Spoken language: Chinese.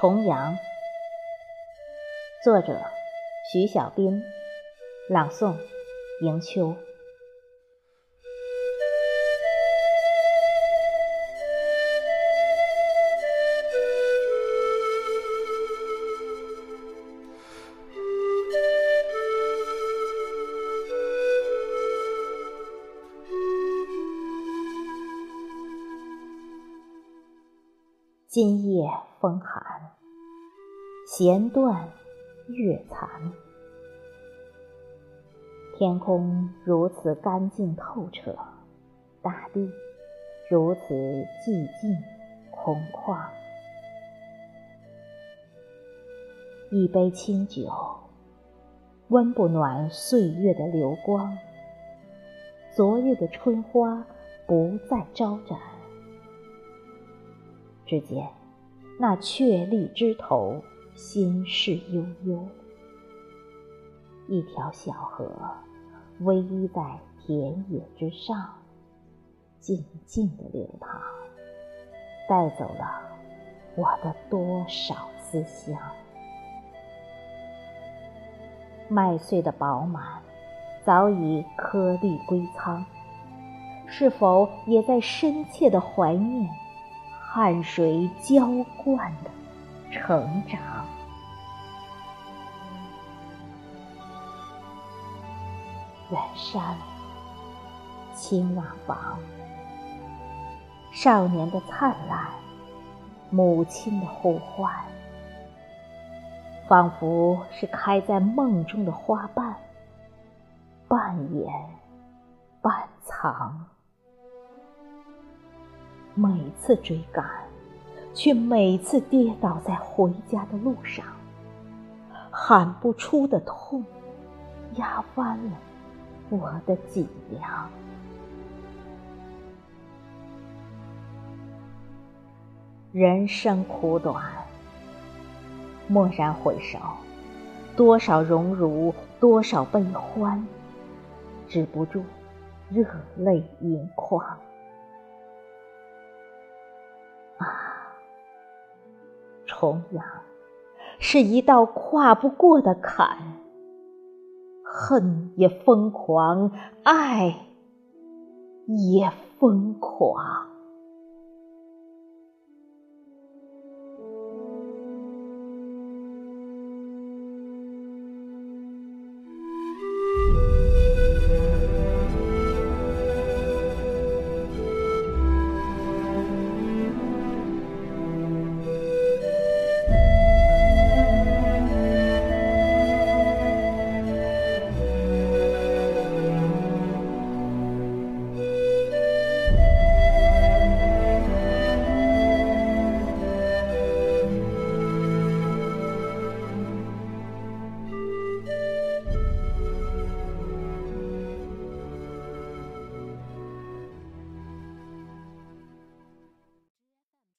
重阳，作者徐小斌，朗诵迎秋。今夜风寒，弦断月残。天空如此干净透彻，大地如此寂静空旷。一杯清酒，温不暖岁月的流光。昨日的春花不再招展。只见那雀立枝头，心事悠悠。一条小河偎依在田野之上，静静的流淌，带走了我的多少思乡。麦穗的饱满，早已颗粒归仓，是否也在深切的怀念？汗水浇灌的成长。远山，青瓦房，少年的灿烂，母亲的呼唤，仿佛是开在梦中的花瓣，半掩半藏。每次追赶，却每次跌倒在回家的路上。喊不出的痛，压弯了我的脊梁。人生苦短，蓦然回首，多少荣辱，多少悲欢，止不住热泪盈眶。重阳是一道跨不过的坎，恨也疯狂，爱也疯狂。